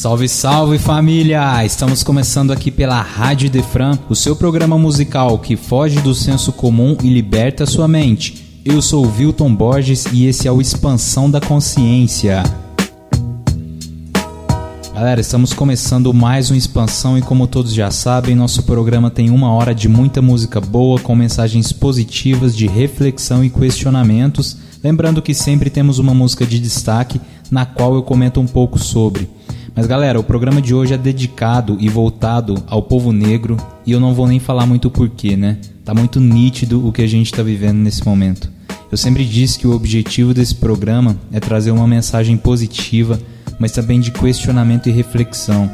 Salve, salve família! Estamos começando aqui pela Rádio Defran, o seu programa musical que foge do senso comum e liberta sua mente. Eu sou o Wilton Borges e esse é o Expansão da Consciência. Galera, estamos começando mais uma expansão e como todos já sabem, nosso programa tem uma hora de muita música boa com mensagens positivas de reflexão e questionamentos. Lembrando que sempre temos uma música de destaque na qual eu comento um pouco sobre. Mas galera, o programa de hoje é dedicado e voltado ao povo negro e eu não vou nem falar muito porquê, né? Tá muito nítido o que a gente está vivendo nesse momento. Eu sempre disse que o objetivo desse programa é trazer uma mensagem positiva, mas também de questionamento e reflexão.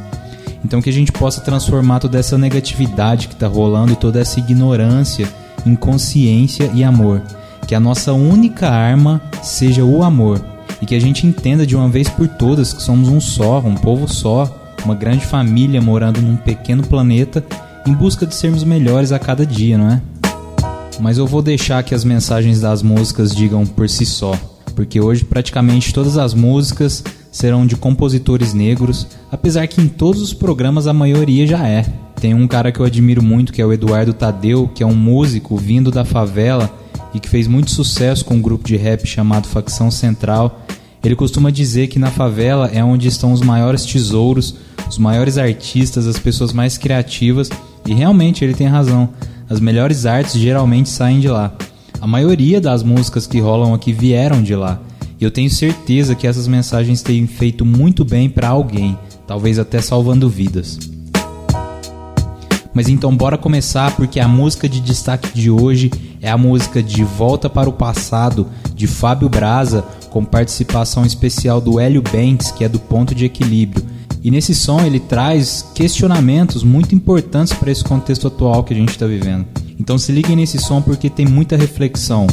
Então que a gente possa transformar toda essa negatividade que está rolando e toda essa ignorância em consciência e amor. Que a nossa única arma seja o amor e que a gente entenda de uma vez por todas que somos um só, um povo só, uma grande família morando num pequeno planeta em busca de sermos melhores a cada dia, não é? Mas eu vou deixar que as mensagens das músicas digam por si só, porque hoje praticamente todas as músicas serão de compositores negros, apesar que em todos os programas a maioria já é. Tem um cara que eu admiro muito que é o Eduardo Tadeu, que é um músico vindo da favela e que fez muito sucesso com um grupo de rap chamado Facção Central. Ele costuma dizer que na favela é onde estão os maiores tesouros, os maiores artistas, as pessoas mais criativas, e realmente ele tem razão. As melhores artes geralmente saem de lá. A maioria das músicas que rolam aqui vieram de lá. E eu tenho certeza que essas mensagens têm feito muito bem para alguém, talvez até salvando vidas. Mas então bora começar porque a música de destaque de hoje é a música De Volta para o Passado de Fábio Braza, com participação especial do Hélio Banks, que é do Ponto de Equilíbrio. E nesse som ele traz questionamentos muito importantes para esse contexto atual que a gente está vivendo. Então se liguem nesse som porque tem muita reflexão.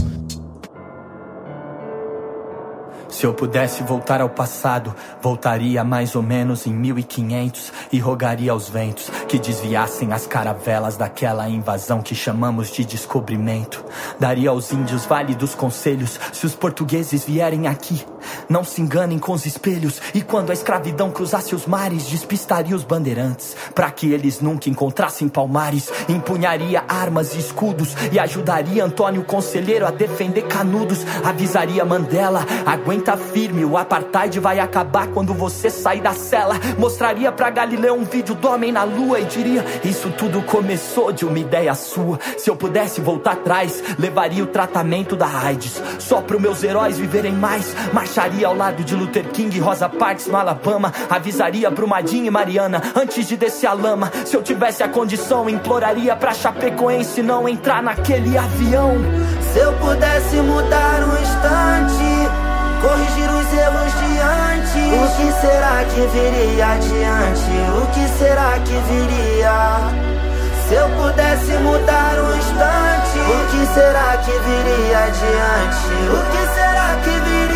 Se eu pudesse voltar ao passado, voltaria mais ou menos em 1500 e rogaria aos ventos que desviassem as caravelas daquela invasão que chamamos de descobrimento. Daria aos índios Vale dos Conselhos se os portugueses vierem aqui. Não se enganem com os espelhos e quando a escravidão cruzasse os mares, despistaria os bandeirantes para que eles nunca encontrassem palmares. Empunharia armas e escudos e ajudaria Antônio Conselheiro a defender canudos. Avisaria Mandela, aguenta Firme, o apartheid vai acabar quando você sair da cela. Mostraria pra Galileu um vídeo do homem na lua e diria: Isso tudo começou de uma ideia sua. Se eu pudesse voltar atrás, levaria o tratamento da AIDS. Só pro meus heróis viverem mais. Marcharia ao lado de Luther King e Rosa Parks no Alabama. Avisaria pro Madinho e Mariana antes de descer a lama. Se eu tivesse a condição, imploraria pra Chapecoense não entrar naquele avião. Se eu pudesse mudar um instante corrigir os erros de antes. O que será que viria adiante? O que será que viria? Se eu pudesse mudar um instante, o que será que viria adiante? O que será que viria?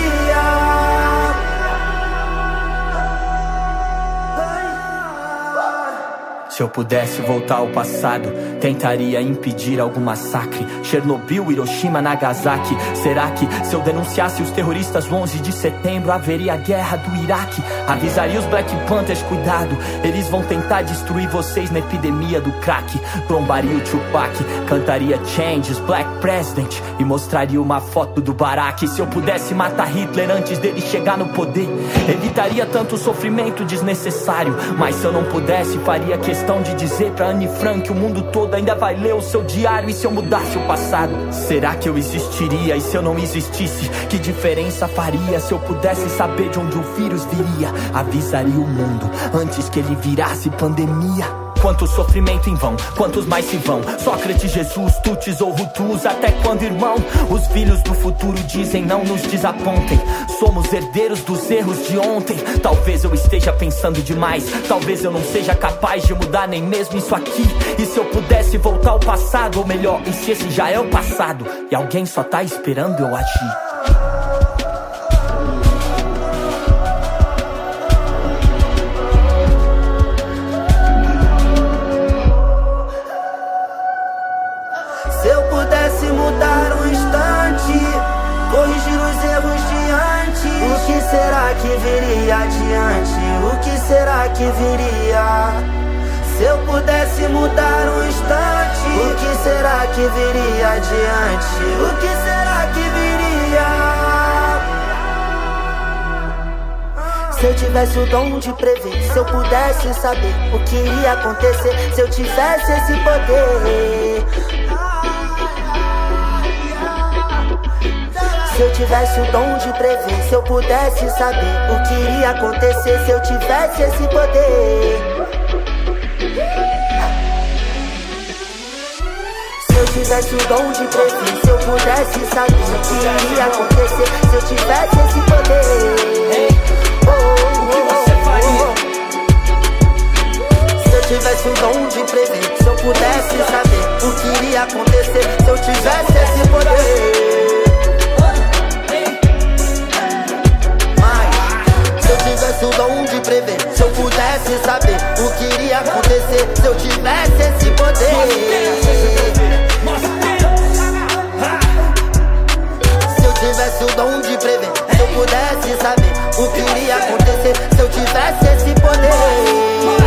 Se eu pudesse voltar ao passado, tentaria impedir algum massacre. Chernobyl, Hiroshima, Nagasaki. Será que se eu denunciasse os terroristas no 11 de setembro, haveria guerra do Iraque? Avisaria os Black Panthers, cuidado, eles vão tentar destruir vocês na epidemia do crack. Trombaria o Tupac, cantaria Changes, Black President e mostraria uma foto do Barack. Se eu pudesse matar Hitler antes dele chegar no poder, evitaria tanto sofrimento desnecessário. Mas se eu não pudesse, faria questão questão de dizer pra Anne Frank que o mundo todo ainda vai ler o seu diário e se eu mudasse o passado? Será que eu existiria e se eu não existisse? Que diferença faria se eu pudesse saber de onde o vírus viria? Avisaria o mundo antes que ele virasse pandemia. Quanto sofrimento em vão, quantos mais se vão? Sócrates, Jesus, Tutis ou Hutus, até quando, irmão? Os filhos do futuro dizem não nos desapontem. Somos herdeiros dos erros de ontem. Talvez eu esteja pensando demais, talvez eu não seja capaz de mudar nem mesmo isso aqui. E se eu pudesse voltar ao passado, ou melhor, e se esse já é o passado, e alguém só tá esperando eu agir? Que viria adiante? O que será que viria? Se eu pudesse mudar um instante, o que será que viria adiante? O que será que viria? Se eu tivesse o dom de prever, se eu pudesse saber o que iria acontecer, se eu tivesse esse poder. Se eu tivesse o dom de prever, se eu pudesse saber o que iria acontecer, se eu tivesse esse poder. Se eu tivesse o dom de prever, se eu pudesse saber o que iria acontecer, se eu tivesse esse poder. Oh, oh, oh, se eu tivesse o dom de prever, se eu pudesse saber o que iria acontecer, se eu tivesse esse poder. Tivesse o dom de prever, se eu pudesse saber o que iria acontecer, se eu tivesse esse poder. Se eu tivesse o dom de prever, se eu pudesse saber o que iria acontecer, se eu tivesse esse poder.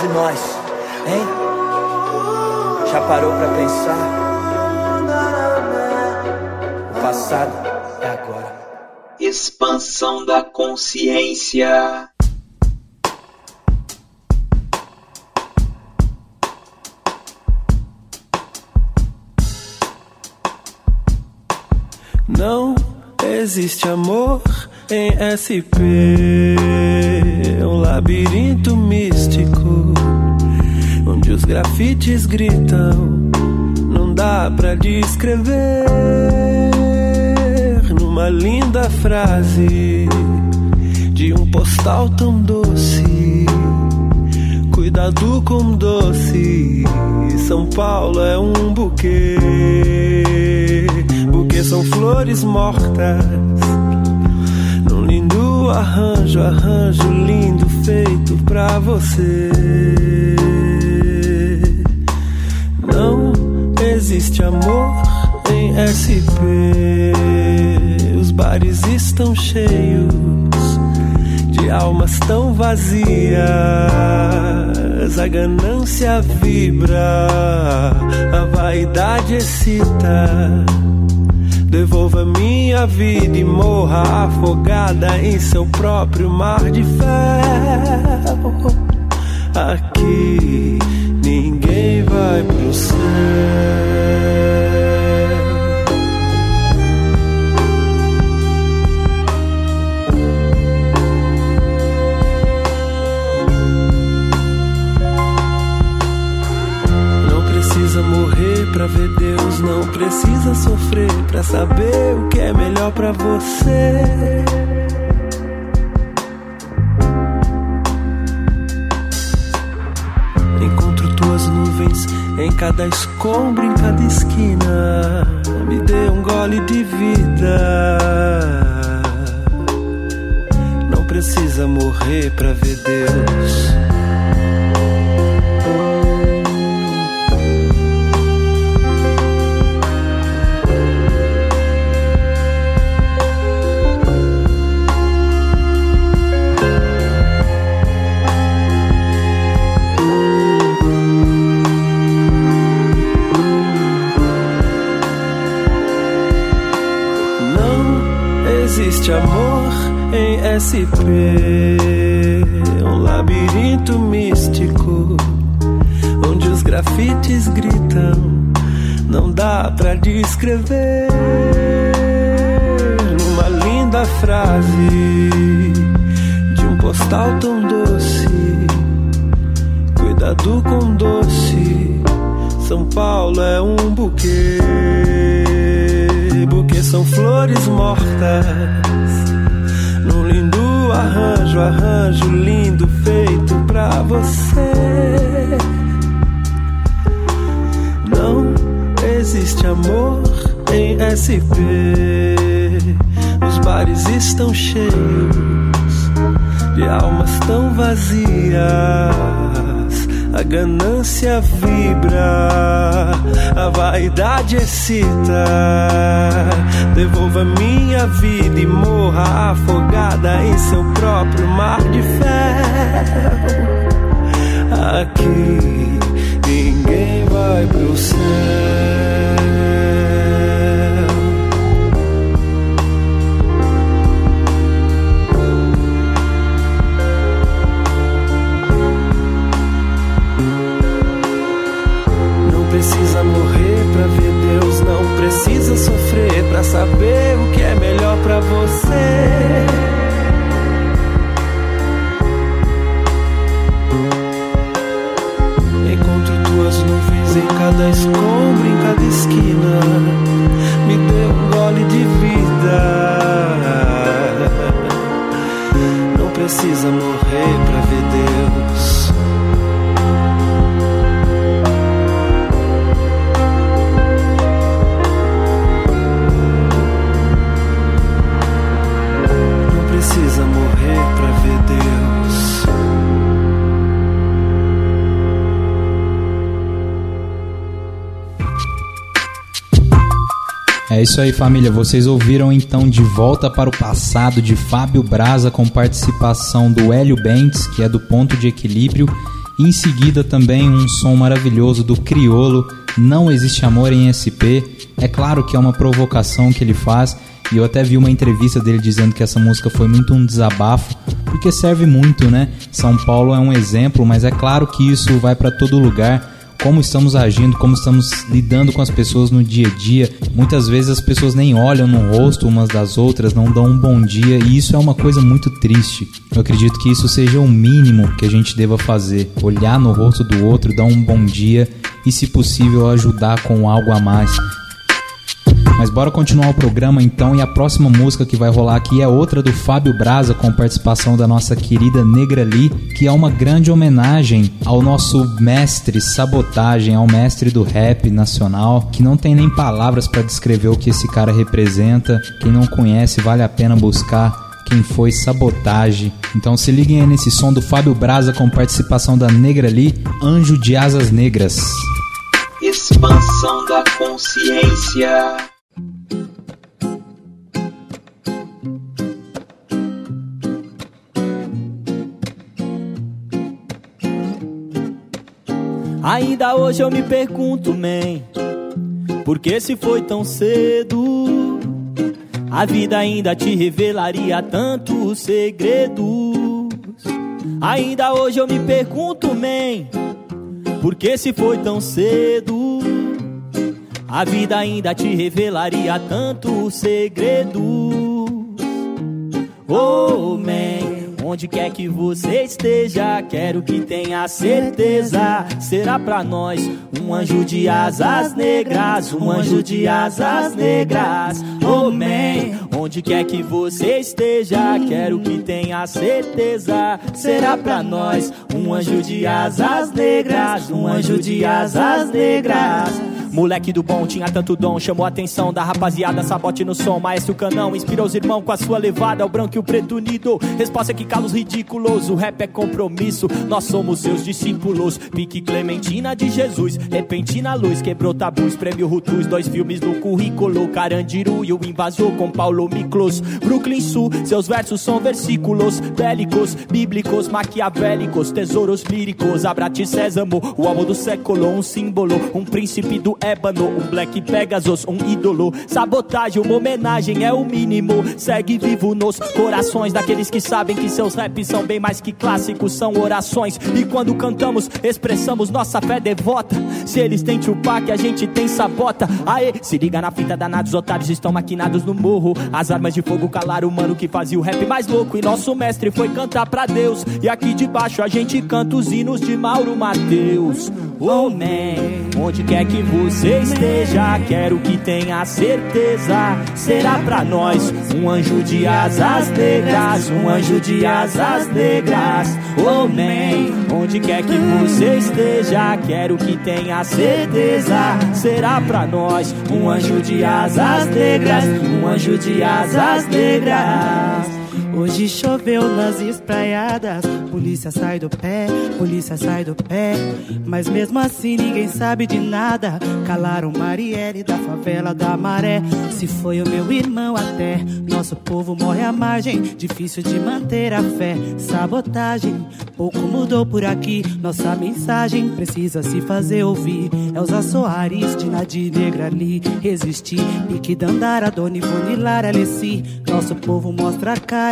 De nós, hein? Já parou para pensar? O passado é agora. Expansão da consciência. Não existe amor em SP, um labirinto os grafites gritam, não dá pra descrever numa linda frase de um postal tão doce. Cuidado com doce, São Paulo é um buquê, buquê são flores mortas arranjo, arranjo lindo feito pra você. Existe amor em SP. Os bares estão cheios de almas tão vazias. A ganância vibra, a vaidade excita Devolva minha vida e morra afogada em seu próprio mar de ferro. Aqui ninguém vai pro céu. Não precisa sofrer pra saber o que é melhor pra você. Encontro tuas nuvens em cada escombro, em cada esquina. Me dê um gole de vida. Não precisa morrer pra ver Deus. Existe amor em SP, um labirinto místico onde os grafites gritam, não dá pra descrever numa linda frase de um postal tão doce, cuidado com doce. São Paulo é um buquê, buquê são flores mortas. Arranjo, arranjo lindo feito pra você. Não existe amor em SP. Os bares estão cheios de almas tão vazias a ganância vibra, a vaidade excita. Devolva minha vida e morra afogada em seu próprio mar de ferro. Aqui ninguém vai pro céu. Precisa sofrer pra saber o que é melhor pra você. Encontro tuas nuvens em cada escombro, em cada esquina. Me dê um gole de vida. Não precisa morrer pra ver Deus. É isso aí, família. Vocês ouviram então De Volta para o Passado de Fábio Braza com participação do Hélio Bentes, que é do Ponto de Equilíbrio. Em seguida também um som maravilhoso do Criolo, Não Existe Amor em SP. É claro que é uma provocação que ele faz. E eu até vi uma entrevista dele dizendo que essa música foi muito um desabafo, porque serve muito, né? São Paulo é um exemplo, mas é claro que isso vai para todo lugar como estamos agindo, como estamos lidando com as pessoas no dia a dia. Muitas vezes as pessoas nem olham no rosto umas das outras, não dão um bom dia e isso é uma coisa muito triste. Eu acredito que isso seja o mínimo que a gente deva fazer: olhar no rosto do outro, dar um bom dia e, se possível, ajudar com algo a mais. Mas bora continuar o programa então e a próxima música que vai rolar aqui é outra do Fábio Braza com participação da nossa querida Negra Lee, que é uma grande homenagem ao nosso mestre Sabotagem, ao mestre do rap nacional, que não tem nem palavras para descrever o que esse cara representa. Quem não conhece, vale a pena buscar quem foi Sabotagem. Então se liguem aí nesse som do Fábio Braza com participação da Negra Lee, Anjo de Asas Negras. Expansão da consciência. Ainda hoje eu me pergunto, man, por que se foi tão cedo? A vida ainda te revelaria tantos segredos. Ainda hoje eu me pergunto, man, por que se foi tão cedo? A vida ainda te revelaria tantos segredos. Oh, man. Onde quer que você esteja, quero que tenha certeza. Será pra nós um anjo de asas negras, um anjo de asas negras. Oh man, onde quer que você esteja, quero que tenha certeza. Será pra nós um anjo de asas negras, um anjo de asas negras. Moleque do bom tinha tanto dom, chamou a atenção da rapaziada, sabote no som, maestro canão, inspirou os irmãos com a sua levada, o branco e o preto unido. Resposta é que calos ridículos, o rap é compromisso, nós somos seus discípulos. Pique Clementina de Jesus, repentina luz, quebrou tabus, prêmio Rutus, dois filmes no currículo, Carandiru e o invasor com Paulo Miklos. Brooklyn Sul, seus versos são versículos bélicos, bíblicos, maquiavélicos, tesouros líricos. Abrate Sésamo, o álbum do século, um símbolo, um príncipe do ébano, um Black Pegasus, um ídolo. Sabotagem, uma homenagem é o mínimo. Segue vivo nos corações daqueles que sabem que seus raps são bem mais que clássicos, são orações. E quando cantamos, expressamos nossa fé devota. Se eles têm Tupac, a gente tem sabota. Aê, se liga na fita danados, otários estão maquinados no morro. As armas de fogo calaram o mano que fazia o rap mais louco. E nosso mestre foi cantar pra Deus. E aqui debaixo a gente canta os hinos de Mauro Mateus. Oh man, onde quer que você esteja, quero que tenha certeza. Será pra nós um anjo de asas negras, um anjo de asas negras. Oh man, onde quer que você esteja, quero que tenha certeza. Será pra nós um anjo de asas negras, um anjo de asas negras. Hoje choveu nas espraiadas, polícia sai do pé, polícia sai do pé. Mas mesmo assim ninguém sabe de nada. Calaram Marielle da favela da Maré. Se foi o meu irmão até, nosso povo morre à margem. Difícil de manter a fé, sabotagem. Pouco mudou por aqui, nossa mensagem precisa se fazer ouvir. Elza Soares, Tina de Negra ali, resistir. Pique Dandara, Dona Ivone Lara Alessi. Nosso povo mostra a cara.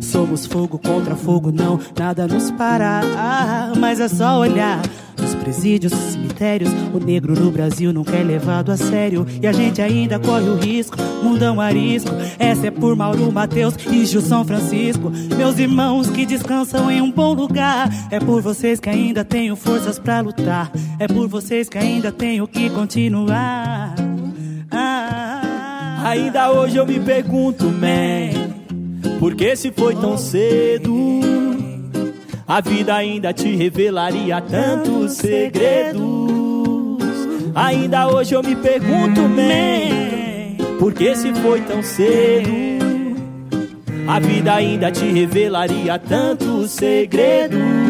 Somos fogo contra fogo, não, nada nos para. Ah, mas é só olhar. Nos presídios, cemitérios, o negro no Brasil nunca é levado a sério. E a gente ainda corre o risco, mundão arisco. Essa é por Mauro Mateus e Gil São Francisco. Meus irmãos que descansam em um bom lugar. É por vocês que ainda tenho forças pra lutar. É por vocês que ainda tenho que continuar. Ah, Ainda hoje eu me pergunto, man, por que se foi tão cedo? A vida ainda te revelaria tantos segredos. Ainda hoje eu me pergunto, man, por que se foi tão cedo? A vida ainda te revelaria tantos segredos.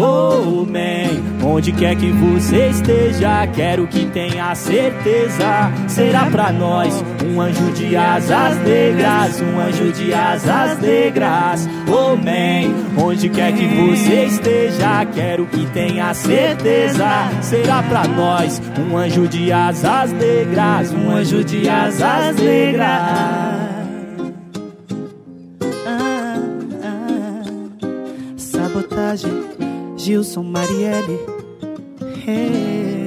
Oh man, onde quer que você esteja, quero que tenha certeza. Será pra nós um anjo de asas negras, um anjo de asas negras. Oh man, onde quer que você esteja, quero que tenha certeza. Será pra nós um anjo de asas negras, um anjo de asas negras. ah, ah. Sabotagem, Gilson Marielle. Hey.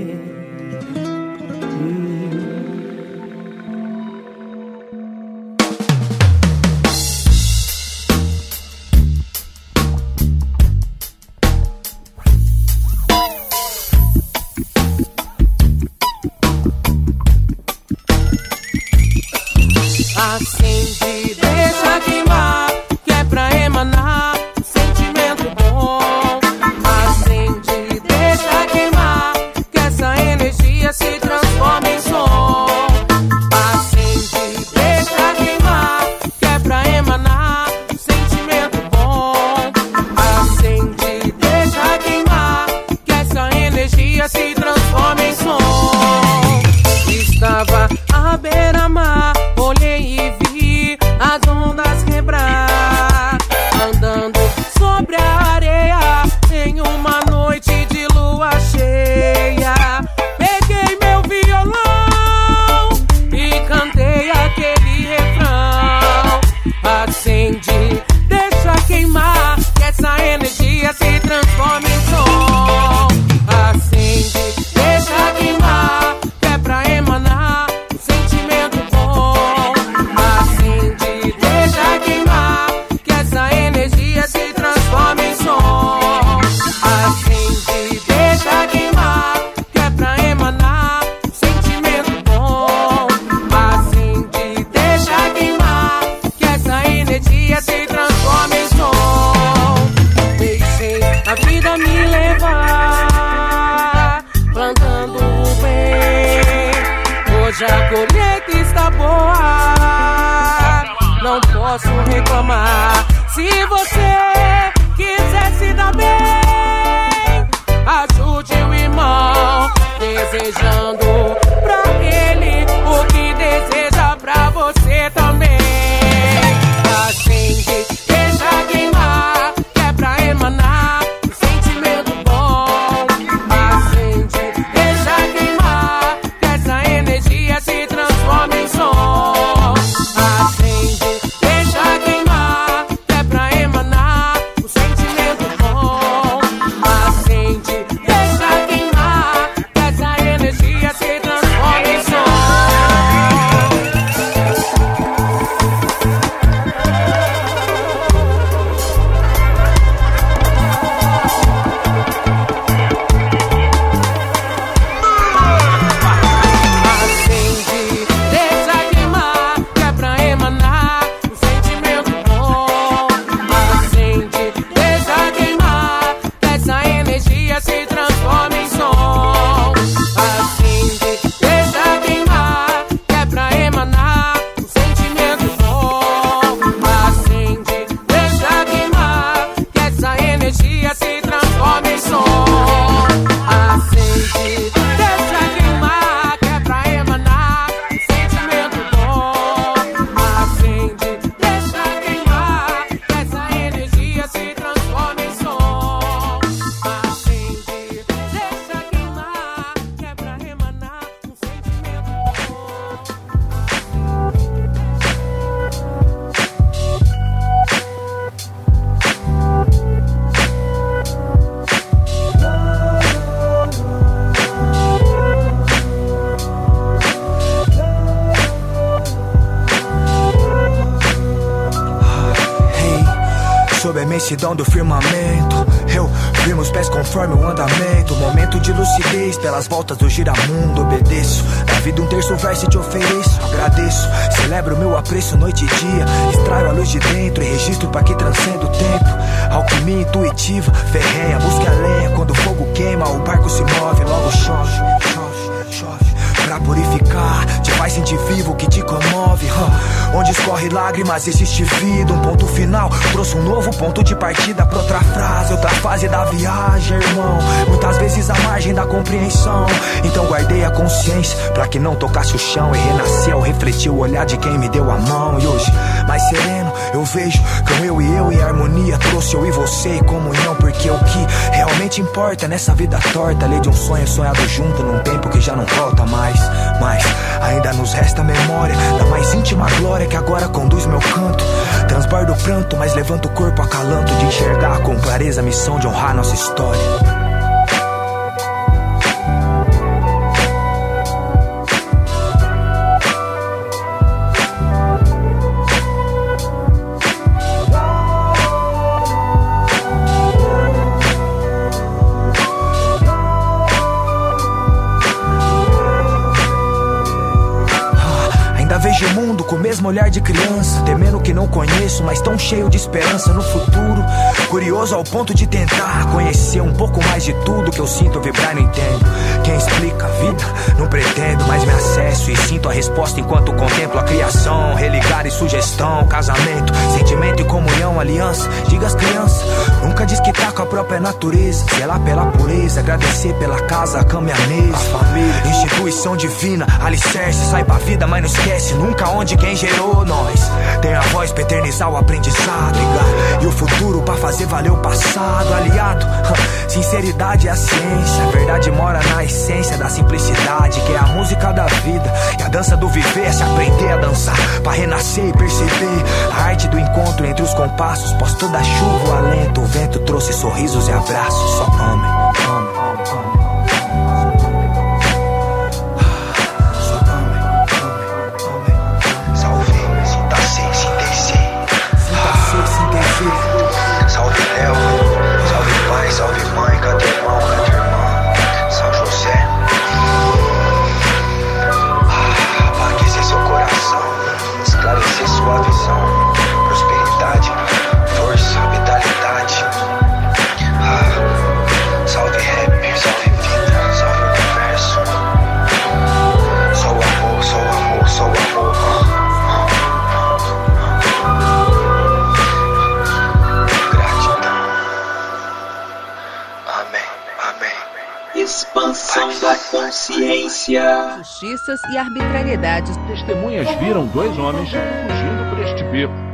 Imensidão do firmamento. Eu firmo os pés conforme o andamento. Momento de lucidez pelas voltas do giramundo. Obedeço. Da vida um terço verso te ofereço. Agradeço. Celebro meu apreço noite e dia. Extraio a luz de dentro e registro para que transcenda o tempo. Alquimia intuitiva, ferrenha, busque a lenha. Quando o fogo queima, o barco se move, logo chove, chove, chove. Pra purificar, faz sentir vivo, que te comove. huh. Onde escorre lágrimas, existe vida. Um ponto final, trouxe um novo ponto de partida pra outra frase, outra fase da viagem, irmão. Muitas vezes à margem da compreensão. Então guardei a consciência pra que não tocasse o chão. E renasci ao refletir o olhar de quem me deu a mão. E hoje, mais sereno, eu vejo com eu e eu e a harmonia. Trouxe eu e você e comunhão. Porque o que realmente importa nessa vida torta, lei de um sonho sonhado junto num tempo que já não volta mais. Mas ainda nos resta memória da mais íntima glória que agora conduz meu canto. Transbordo o pranto, mas levanto o corpo acalanto de enxergar com clareza a missão de honrar nossa história. Olhar de criança, temendo que não conheço, mas tão cheio de esperança no futuro. Curioso ao ponto de tentar conhecer um pouco mais de tudo que eu sinto vibrar não entendo. Quem explica a vida? Não pretendo, mas me acesso e sinto a resposta enquanto contemplo a criação. Religar e sugestão, casamento, sentimento e comunhão, aliança. Diga às crianças, nunca diz que tá com a própria natureza. Zelar pela pureza, agradecer pela casa, a cama e a mesa. A família, instituição divina, alicerce, sai pra vida, mas não esquece nunca onde quem gerou nós. Tem a voz pra eternizar o aprendizado, ligar. E o futuro pra fazer valer o passado, aliado. Sinceridade é a ciência, a verdade mora na essência da simplicidade, que é a música da vida. E a dança do viver é se aprender a dançar, pra renascer e perceber a arte do encontro entre os compassos. Pós toda chuva, o alento, o vento trouxe sorrisos e abraços. Só amem. Consciência. Justiças e arbitrariedades. Testemunhas viram dois homens fugindo por este beco.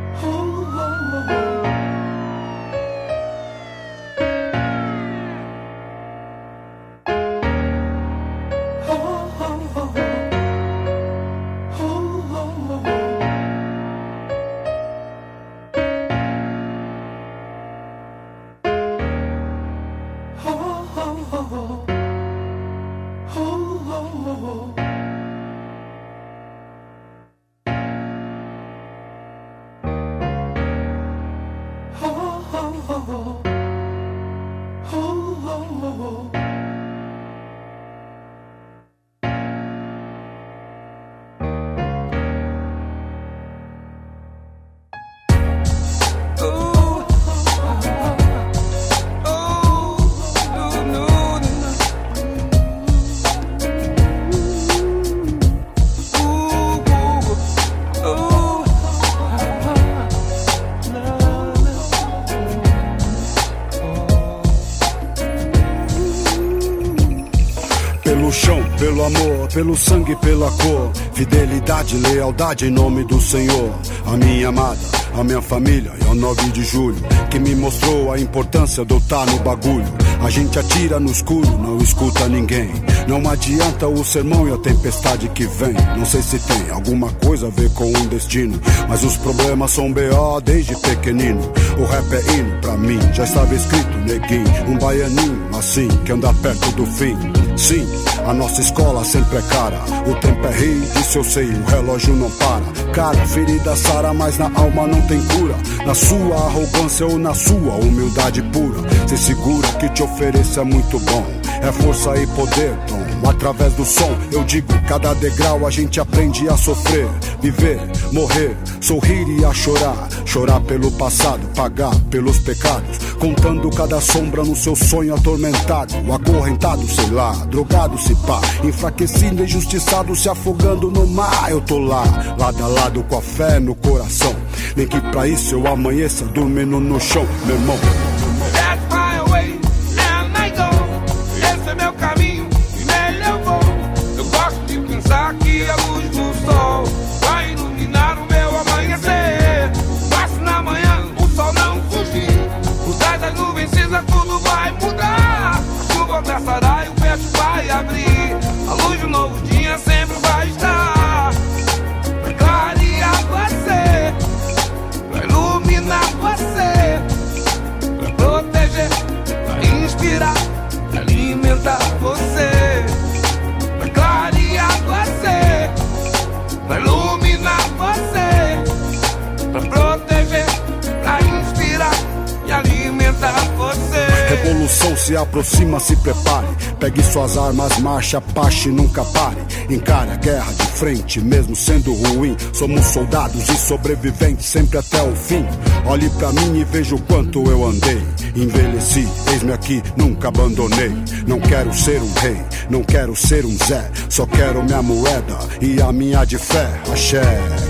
Pelo sangue, pela cor. Fidelidade, lealdade em nome do Senhor. A minha amada, a minha família e ao 9 de julho. Que me mostrou a importância de eu estar no bagulho. A gente atira no escuro, não escuta ninguém. Não adianta o sermão e a tempestade que vem. Não sei se tem alguma coisa a ver com um destino. Mas os problemas são B.O. desde pequenino. O rap é hino pra mim, já estava escrito, neguinho. Um baianinho assim que anda perto do fim. Sim, a nossa escola sempre é cara. O tempo é rei, isso eu sei, o relógio não para. Cara, ferida sara, mas na alma não tem cura. Na sua arrogância ou na sua humildade pura. Se segura que te ofereça é muito bom. É força e poder, Tom. Através do som, eu digo, cada degrau a gente aprende a sofrer, viver, morrer, sorrir e a chorar. Chorar pelo passado, pagar pelos pecados. Contando cada sombra no seu sonho atormentado. Acorrentado, sei lá, drogado se pá. Enfraquecido, injustiçado, se afogando no mar. Eu tô lá, lado a lado com a fé no coração. Nem que pra isso eu amanheça dormindo no chão, meu irmão. Revolução se aproxima, se prepare. Pegue suas armas, marcha, pache, nunca pare. Encare a guerra de frente, mesmo sendo ruim. Somos soldados e sobreviventes sempre até o fim. Olhe pra mim e veja o quanto eu andei. Envelheci, eis-me aqui, nunca abandonei. Não quero ser um rei, não quero ser um Zé. Só quero minha moeda e a minha de fé. Axé,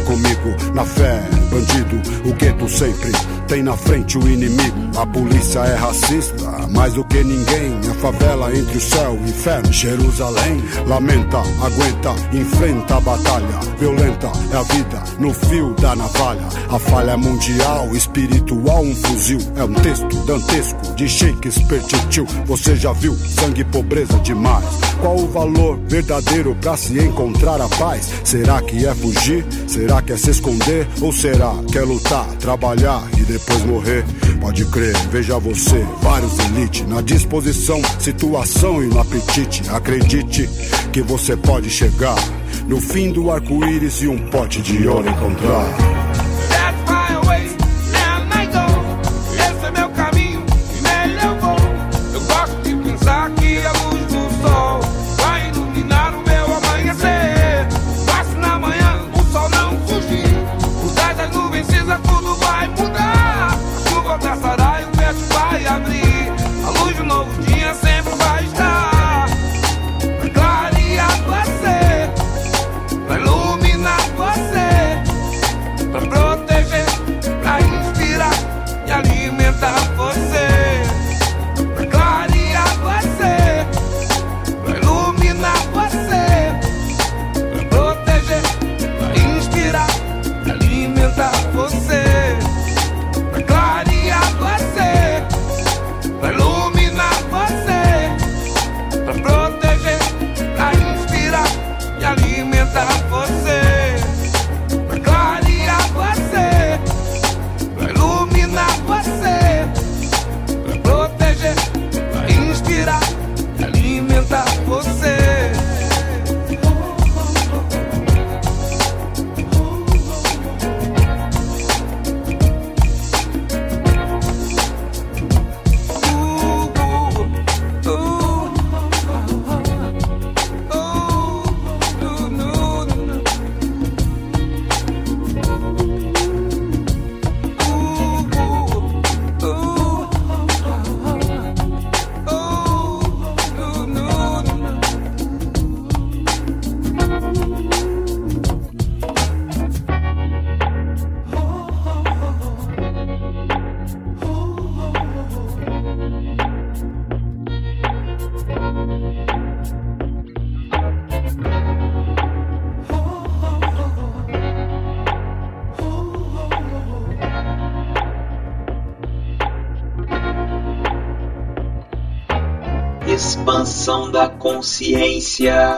comigo na fé. Bandido, o gueto sempre tem na frente o inimigo. A polícia é racista, mais do que ninguém. A favela entre o céu e inferno. Jerusalém lamenta, aguenta, enfrenta a batalha. Violenta é a vida no fio da navalha. A falha é mundial, espiritual, um fuzil. É um texto dantesco de Shakespeare tio. Você já viu sangue e pobreza demais? Qual o valor verdadeiro pra se encontrar a paz? Será que é fugir? Será que é se esconder? Ou será que é lutar, trabalhar e depois morrer? Pode crer, veja você, vários elite na disposição, situação e no apetite. Acredite que você pode chegar no fim do arco-íris e um pote de ouro encontrar. Yeah.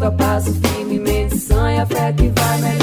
viva, passo firme, medição e a fé que vai melhor.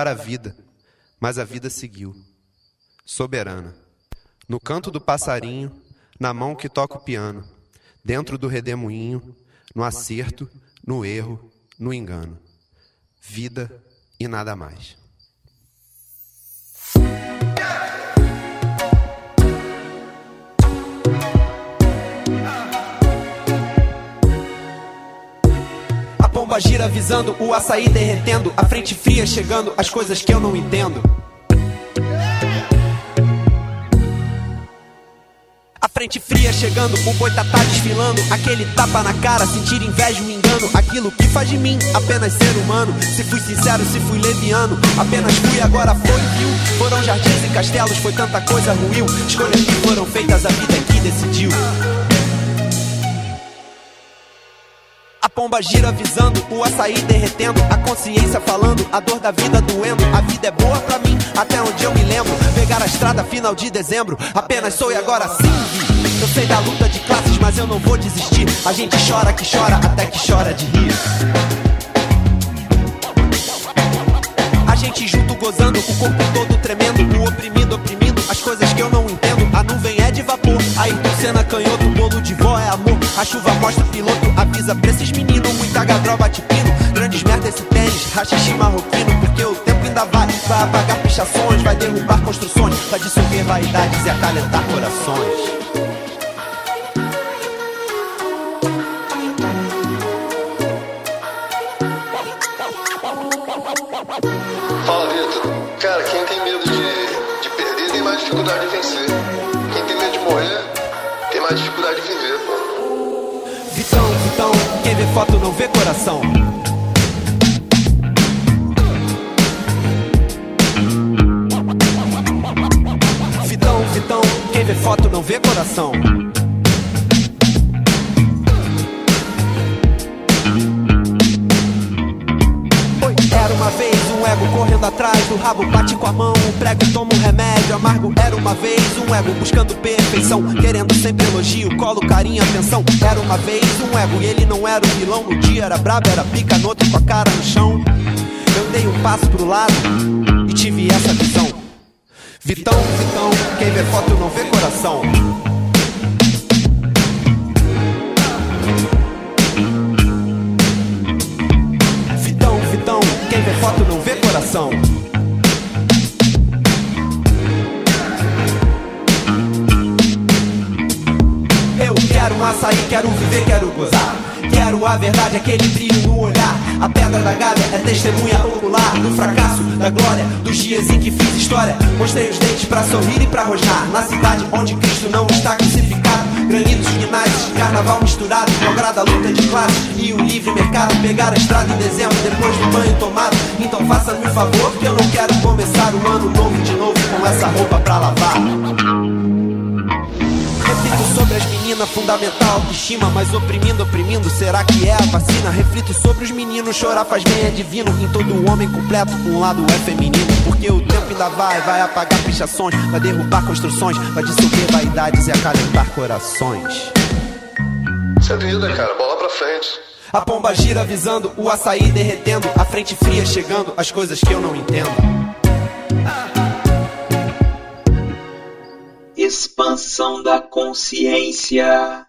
Moldar a vida, mas a vida seguiu. Soberana. No canto do passarinho, na mão que toca o piano, dentro do redemoinho, no acerto, no erro, no engano. Vida e nada mais. A pomba gira avisando, o açaí derretendo, a frente fria chegando, as coisas que eu não entendo. A frente fria chegando, o boitatá desfilando, aquele tapa na cara, sentir inveja, um engano, aquilo que faz de mim apenas ser humano. Se fui sincero, se fui leviano, apenas fui, agora foi, viu? Foram jardins e castelos, foi tanta coisa ruim. Escolhas que foram feitas, a vida que decidiu. Pomba gira avisando, o açaí derretendo, a consciência falando, a dor da vida doendo. A vida é boa pra mim, até onde eu me lembro. Pegar a estrada final de dezembro, apenas sou e agora sim. Eu sei da luta de classes, mas eu não vou desistir. A gente chora que chora, até que chora de rir. A gente junto gozando, o corpo todo tremendo, o oprimido oprimindo, as coisas que eu não entendo. A nuvem é de vapor, Ayrton Senna canhoto, bolo de vó é amor. A chuva mostra piloto, avisa pra esses meninos, muita gadró bate pino. Grandes merda esse tênis, rachixe marroquino, porque o tempo ainda vai. Vai apagar pichações, vai derrubar construções, vai dissolver vaidades e acalentar corações. Foto não vê coração. Vitão, Vitão, quem vê foto não vê coração. Era uma vez um ego correndo atrás do rabo, bate com a mão, o prego toma um remédio amargo. Era uma vez um ego buscando perfeição, querendo sempre elogio, colo, carinho, atenção. Era uma vez um ego e ele não era o vilão. No dia era brabo, era pica, no outro com a cara no chão. Eu dei um passo pro lado e tive essa visão. Vitão, Vitão, quem vê foto não vê coração. A verdade, aquele brilho no olhar. A pedra da Gávea é testemunha ocular do fracasso, da glória, dos dias em que fiz história. Mostrei os dentes pra sorrir e pra rosnar. Na cidade onde Cristo não está crucificado. Granitos, guinais, carnaval misturado. Lograda a luta de classe e o livre mercado. Pegar a estrada em dezembro, depois do banho tomado. Então faça-me um favor, que eu não quero começar o ano novo de novo com essa roupa pra lavar. Repito sobre as meninas ensina fundamental autoestima, mas oprimindo, oprimindo, será que é a vacina? Reflito sobre os meninos, chorar faz bem, é divino. Em todo homem completo, um lado é feminino. Porque o tempo ainda vai, vai apagar pichações, vai derrubar construções, vai dissolver vaidades e acalentar corações. Isso é vida, cara, bola pra frente. A pomba gira avisando, o açaí derretendo, a frente fria chegando, as coisas que eu não entendo. Expansão da consciência.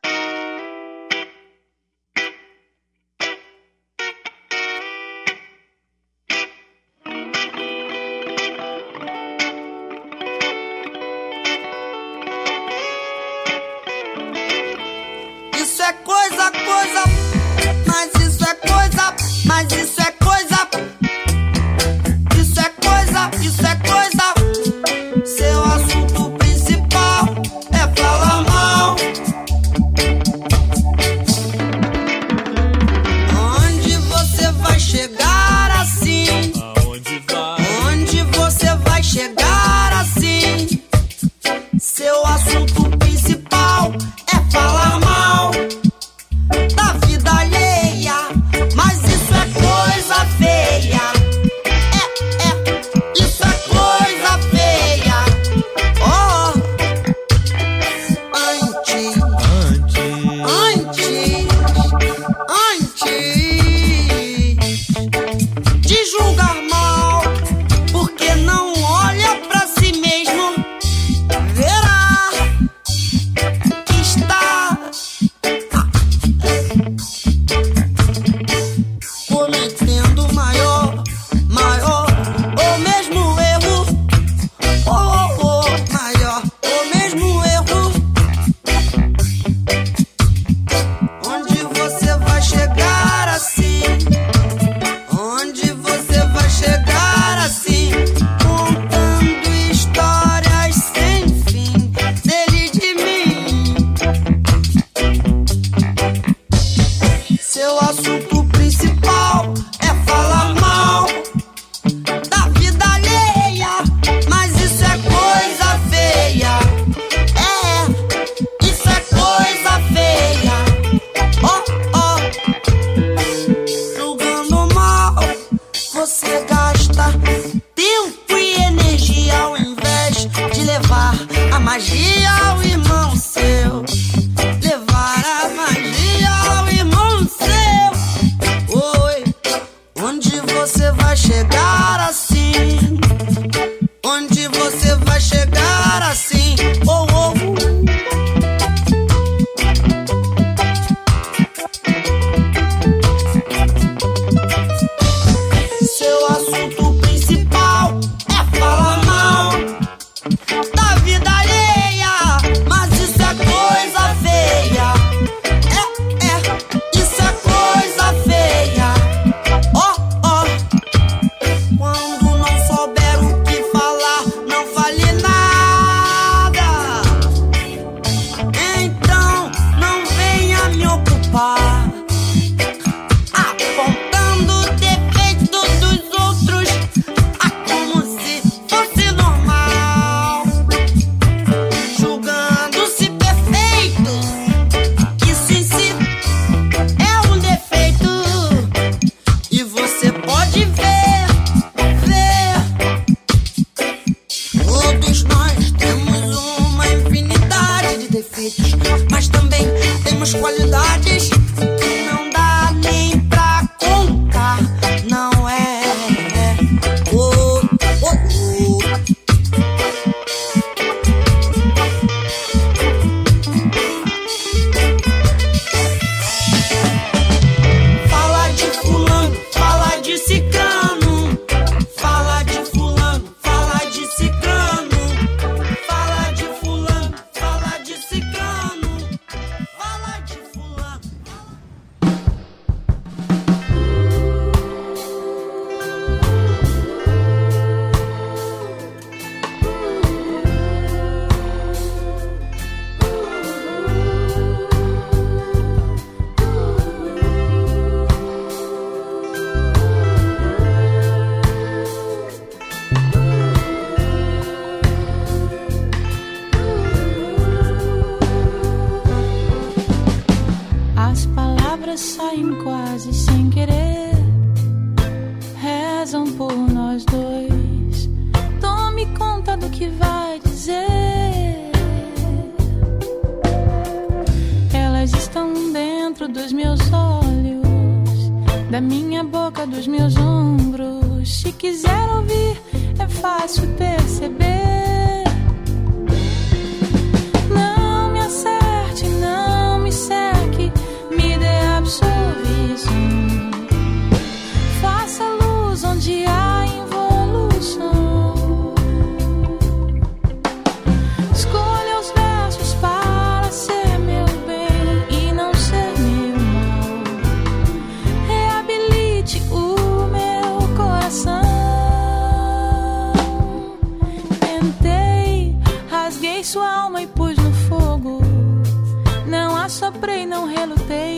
Assoprei, não relutei.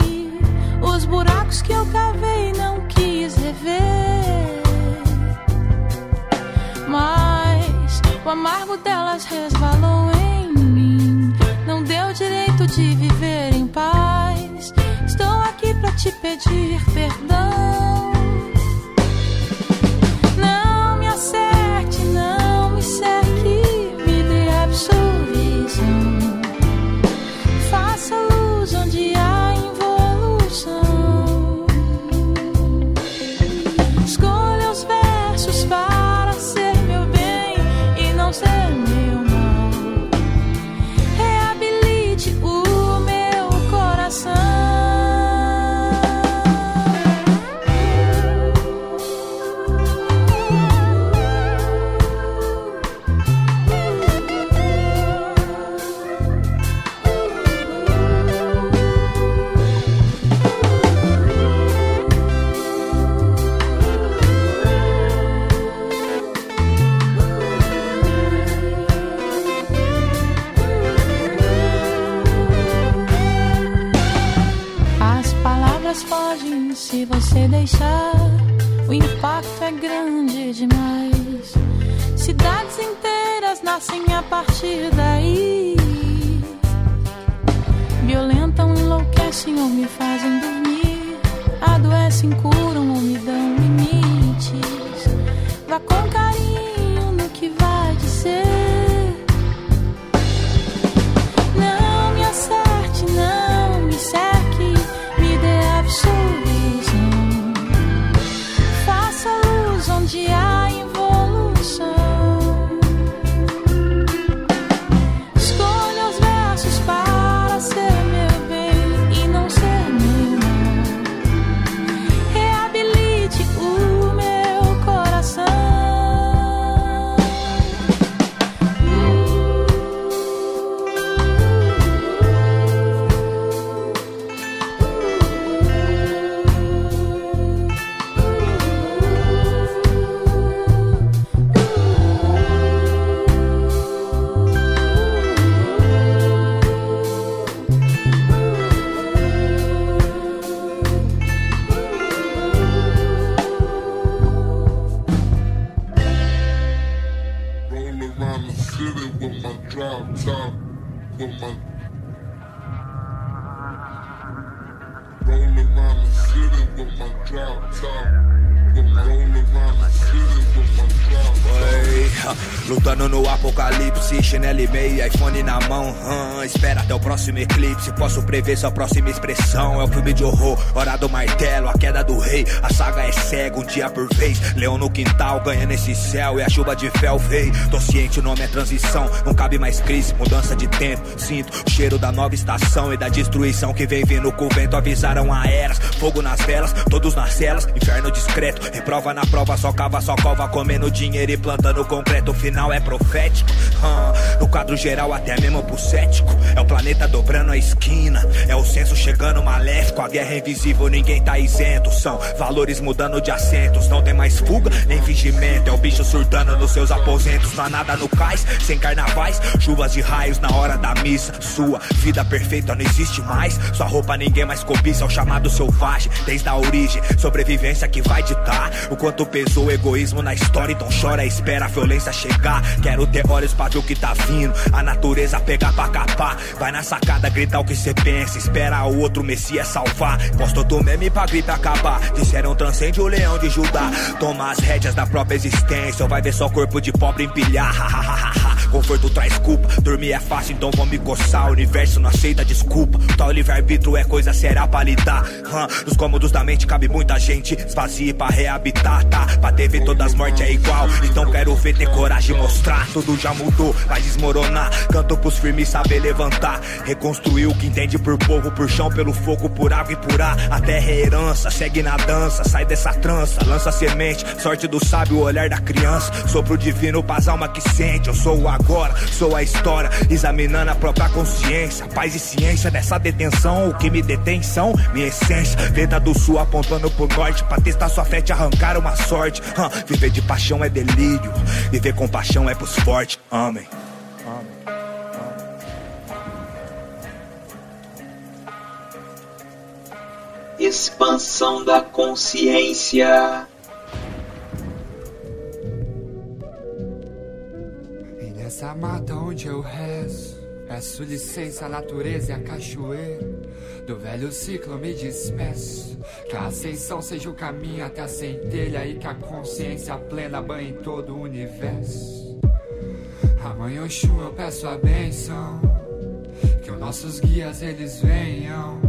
Os buracos que eu cavei não quis rever. Mas o amargo delas resvalou em mim. Não deu direito de viver em paz. Estou aqui pra te pedir perdão. Deixar. O impacto é grande demais. Cidades inteiras nascem a partir daí. Violentam, enlouquecem ou me fazem dormir. Adoecem, curam prever sua próxima expressão. É o filme de horror, hora do martelo, a queda do rei. A saga é cega, um dia por vez. Leão no quintal, ganhando esse céu, e a chuva de fel veio. Tô ciente, o nome é transição, não cabe mais crise, mudança de tempo. Sinto o cheiro da nova estação e da destruição que vem vindo com o vento. Avisaram a eras, fogo nas velas, todos nas celas, inferno discreto. Reprova na prova, só cava, só cova, comendo dinheiro e plantando concreto. O final é profético. hum, no quadro geral, até mesmo pro cético. É o planeta dobrando a esquina. É o senso chegando maléfico. A guerra é invisível, ninguém tá isento. São valores mudando de assentos. Não tem mais fuga, nem fingimento. É o bicho surtando nos seus aposentos. Não há nada no cais, sem carnavais. Chuvas de raios na hora da missa. Sua vida perfeita não existe mais. Sua roupa ninguém mais cobiça. É o chamado selvagem, desde a origem. Sobrevivência que vai ditar. O quanto pesou o egoísmo na história. Então chora, espera a violência chegar. Quero ter olhos pra ver o que tá vindo. A natureza pegar pra capar. Vai na sacada gritar o que cê pensa. Espera o outro Messias salvar. Postou do meme pra gripe acabar. Disseram transcende o leão de Judá. Toma as rédeas da própria existência. Ou vai ver só corpo de pobre empilhar. conforto traz culpa. Dormir é fácil, então vou me coçar. O universo não aceita desculpa. Tal livre-arbítrio é coisa será pra lidar. Hum, nos cômodos da mente cabe muita gente. Esvazie pra reabitar, tá? Pra TV todas as mortes é igual. Então quero ver ter coragem mostrar. Tudo já mudou, vai desmoronar. Canto pros firmes saber levantar. Reconstruir o que entende por povo, por chão, pelo fogo, por água e por ar. A terra é herança, segue na dança, sai dessa trança, lança semente. Sorte do sábio, olhar da criança. Sopro divino pras alma que sente. Eu sou o agora, sou a história, examinando a própria consciência. Paz e ciência dessa detenção, o que me detém são minha essência. Venda do sul apontando pro norte, pra testar sua fé, te arrancar uma sorte. Hum, viver de paixão é delírio, viver com paixão é pros fortes. Amém. Expansão da consciência. Nessa mata onde eu rezo, peço licença à natureza e à cachoeira. Do velho ciclo me despeço. Que a ascensão seja o caminho até a centelha e que a consciência plena banhe todo o universo. Amanhã Oxum eu peço a benção. Que os nossos guias eles venham.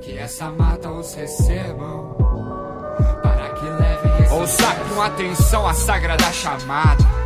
Que essa mata os recebam. Para que levem esse Ouça com atenção a sagrada chamada.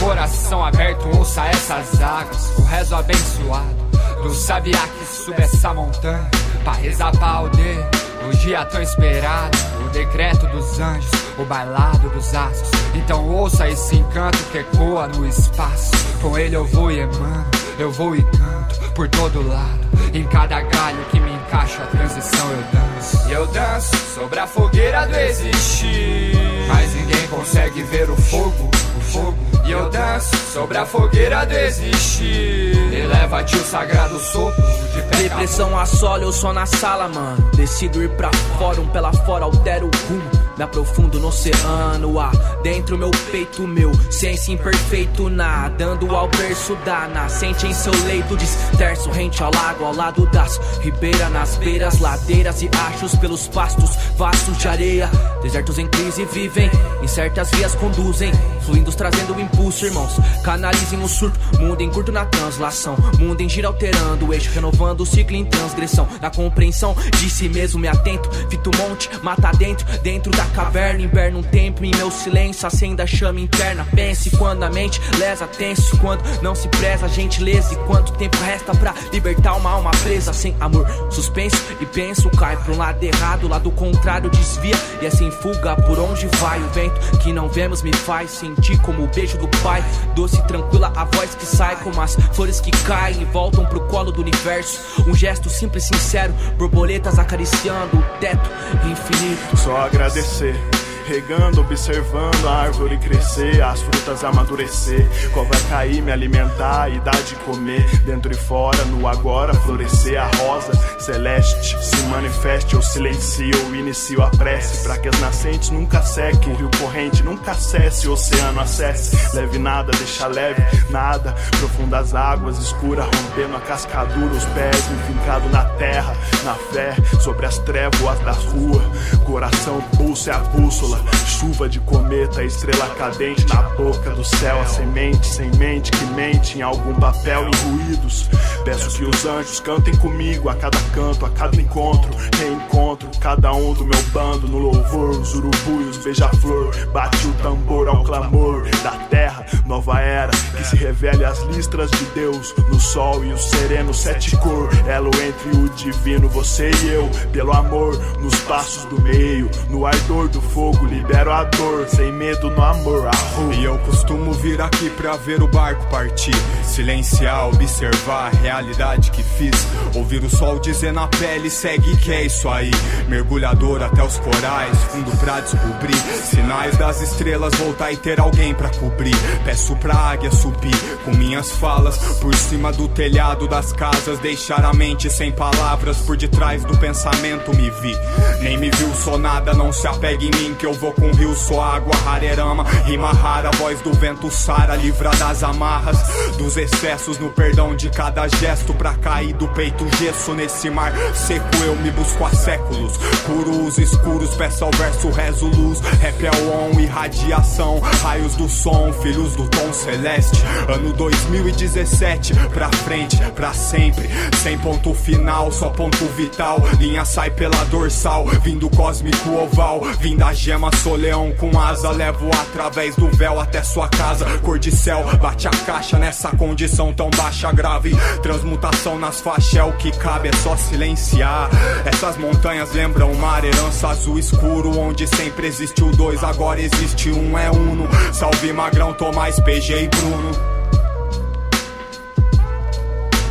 Coração aberto, ouça essas águas. O rezo abençoado do sabiá que sube essa montanha. Pra rezar pra aldeia. O dia tão esperado, o decreto dos anjos, o bailado dos astros. Então ouça esse encanto que ecoa no espaço. Com ele eu vou e emano, eu vou e canto por todo lado. Em cada galho que encaixo, a transição eu danço. E eu danço sobre a fogueira do existir. Mas ninguém consegue ver o fogo, o fogo. E eu danço sobre a fogueira do existir. Eleva-te o sagrado sopro de pé. Depressão assola, eu só na sala, mano. Decido ir pra fora, um pela fora, altero o rumo. Me aprofundo no oceano, ah, dentro meu peito meu, ciência imperfeito, nadando ao berço da nascente em seu leito, disperso, rente ao lago, ao lado das ribeiras, nas beiras, ladeiras e achos pelos pastos vastos de areia. Desertos em crise vivem, em certas vias conduzem, fluindo trazendo o impulso, irmãos. Canalizem o surto, mundo em curto na translação, mundo em gira alterando o eixo, renovando o ciclo em transgressão. Na compreensão de si mesmo, me atento, fito monte, mata dentro, dentro da caverna, inverno um tempo em meu silêncio, acenda a chama interna. Pense quando a mente lesa tenso, quando não se preza gentileza e quanto tempo resta pra libertar uma alma presa sem amor. Suspenso e penso, cai pra um lado errado, lado contrário desvia e assim fuga por onde vai o vento que não vemos me faz sentir como o beijo do pai, doce e tranquila a voz que sai como as flores que caem e voltam pro colo do universo. Um gesto simples e sincero, borboletas acariciando o teto infinito. Só agradecer. Regando, observando a árvore crescer, as frutas amadurecer. Qual vai cair, me alimentar e dar de comer. Dentro e fora, no agora, florescer a rosa celeste. Se manifeste, eu silencio, inicio a prece. Pra que as nascentes nunca sequem, rio corrente nunca cesse, oceano acesse. Leve nada, deixa leve nada. Profundas águas, escura, rompendo a cascadura, os pés enfincado na terra, na fé, sobre as trévoas das ruas. Coração pulsa é a bússola. Chuva de cometa, estrela cadente na boca do céu. A semente sem mente que mente em algum papel em ruídos. Peço que os anjos cantem comigo a cada canto, a cada encontro. Reencontro cada um do meu bando no louvor. Os urubuios, beija-flor. Bate o tambor ao clamor da terra, nova era. Que se revele as listras de Deus no sol e o sereno sete cor. Elo entre o divino, você e eu. Pelo amor, nos passos do meio, no ardor do fogo libero a dor, sem medo no amor. Arru. E eu costumo vir aqui pra ver o barco partir, silenciar, observar a realidade que fiz. Ouvir o sol dizer na pele, segue que é isso aí. Mergulhador até os corais, fundo pra descobrir. Sinais das estrelas, voltar e ter alguém pra cobrir. Peço pra águia subir com minhas falas por cima do telhado das casas. Deixar a mente sem palavras por detrás do pensamento me vi. Nem me viu, sou nada, não se apegue em mim que eu vou com rio, sou água rarerama. Rima rara, voz do vento sara, livra das amarras. Dos excessos no perdão de cada gesto. Pra cair do peito gesso nesse mar seco, eu me busco há séculos. Curo os escuros, peço ao verso, rezo luz. Rap é on, irradiação. Raios do som, filhos do tom celeste. Ano 2017, pra frente, pra sempre. Sem ponto final, só ponto vital. Linha sai pela dorsal, vindo cósmico oval. Vim da gema, sou leão com asa. Levo através do véu até sua casa. Cor de céu, bate a caixa nessa condição tão baixa, grave. Transmutação nas faixas é o que cabe, é só silenciar. Essas montanhas lembram o mar, herança azul escuro. Onde sempre existiu dois, agora existe um, é uno. Salve Magrão, Tomás, PG e Bruno.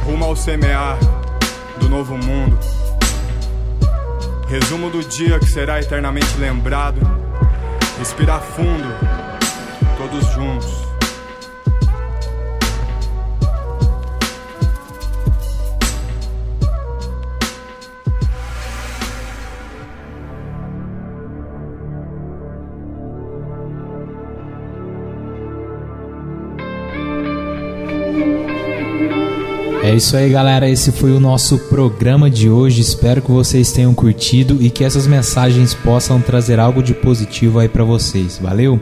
Rumo ao semear do novo mundo. Resumo do dia que será eternamente lembrado. Respirar fundo, todos juntos. É isso aí, galera. Esse foi o nosso programa de hoje. Espero que vocês tenham curtido e que essas mensagens possam trazer algo de positivo aí para vocês. Valeu?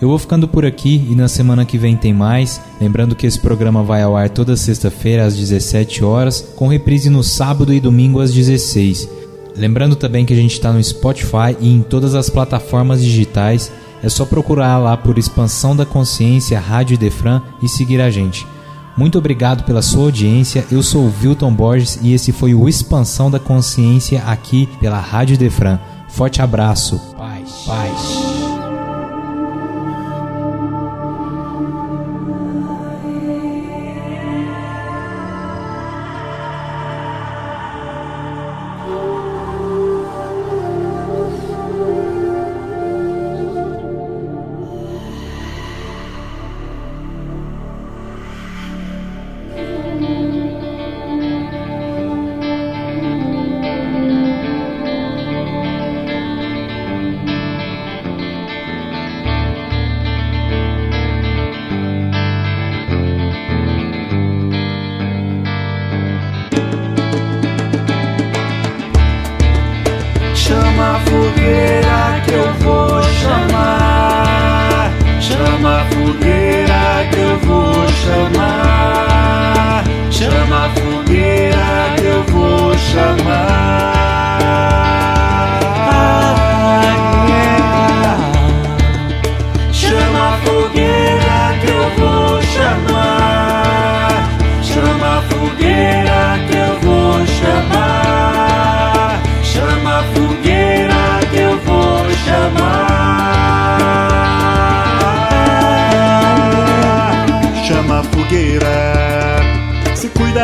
Eu vou ficando por aqui e na semana que vem tem mais. Lembrando que esse programa vai ao ar toda sexta-feira às 17 horas, com reprise no sábado e domingo às 16. Lembrando também que a gente está no Spotify e em todas as plataformas digitais. É só procurar lá por Expansão da Consciência Rádio Defran e seguir a gente. Muito obrigado pela sua audiência. Eu sou o Wilton Borges e esse foi o Expansão da Consciência aqui pela Rádio Defran. Forte abraço. Paz. Paz.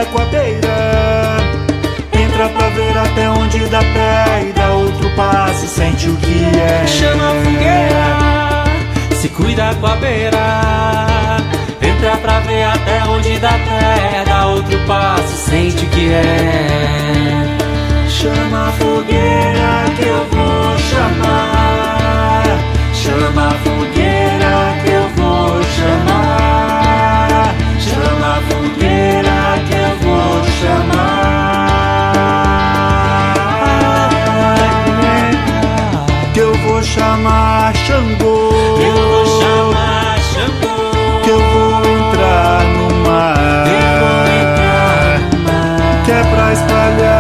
Com a beira. Entra pra ver até onde dá pé e dá outro passo, sente o que é. Chama a fogueira, se cuida com a beira. Entra pra ver até onde dá pé, dá outro passo, sente o que é. Chama a fogueira que eu vou chamar. Chama a fogueira Xangô. Eu vou chamar Xangô. Que eu vou entrar no mar. Que é pra espalhar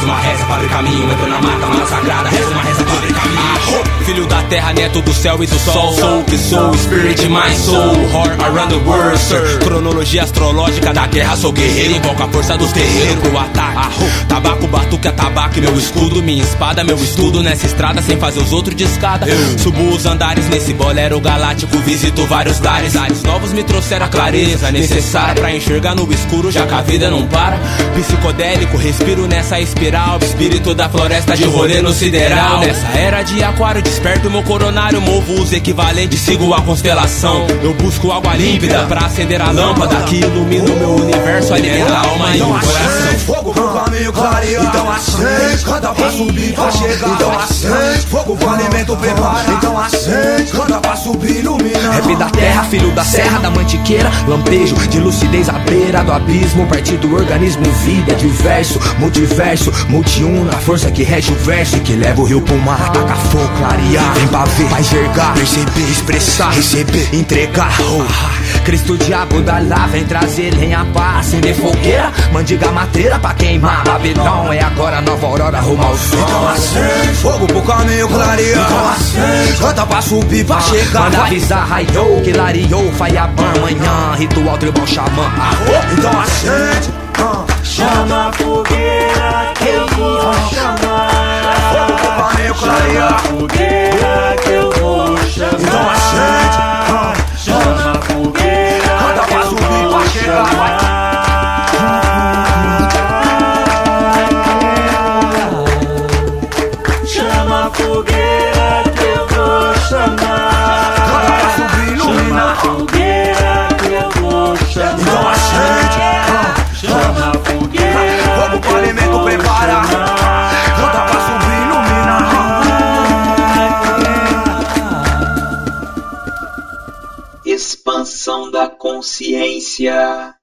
reza uma reza, para o caminho, entra na mata, mata sagrada, reza uma reza, para caminho. Filho da terra, neto do céu e do sol. Sou o que sou, spirit my soul. Heart around the world, sir. Cronologia astrológica da guerra, sou guerreiro. Invoco a força dos terreiros pro ataque. Tabaco, batuque, tabaco, meu escudo, minha espada, meu estudo nessa estrada, sem fazer os outros de escada. Subo os andares nesse bolero galáctico, visito vários lares. Ares novos me trouxeram a clareza necessária pra enxergar no escuro, já que a vida não para. Psicodélico, respiro nessa espiral. Espírito da floresta de rolê no sideral. Nessa era de aquário, desperto meu coronário. Movo os equivalentes, sigo a constelação. Eu busco água límpida pra acender a lâmpada que ilumina o meu universo, alimenta a alma e o coração. Fogo pro caminho clarear Então acende, canta pra subir, pra chegar Então acende, fogo pro alimento preparar Então acende, canta pra subir, iluminar Rap da terra, filho da serra, da mantiqueira Lampejo de lucidez à beira do abismo Partir do organismo, vida, diverso Multiverso, multiuno A força que rege o verso e que leva o rio pro mar Ataca fogo, clarear, vem pra ver, pra enxergar Perceber, expressar, receber, entregar. Oh. Cristo, diabo da lá, vem trazer lenha pra acender fogueira. Mandiga mateira pra queimar. Babilão é agora nova aurora rumo ao sol Então acende, fogo pro caminho clarear. Então acende, canta pra subir, pra chegar. Manda avisar, raiou, que lariou, faiaban Amanhã, ritual tribal xamã. Então acende, ah. Chama a fogueira que eu vou chamar Fogo pro caminho clarear Yeah.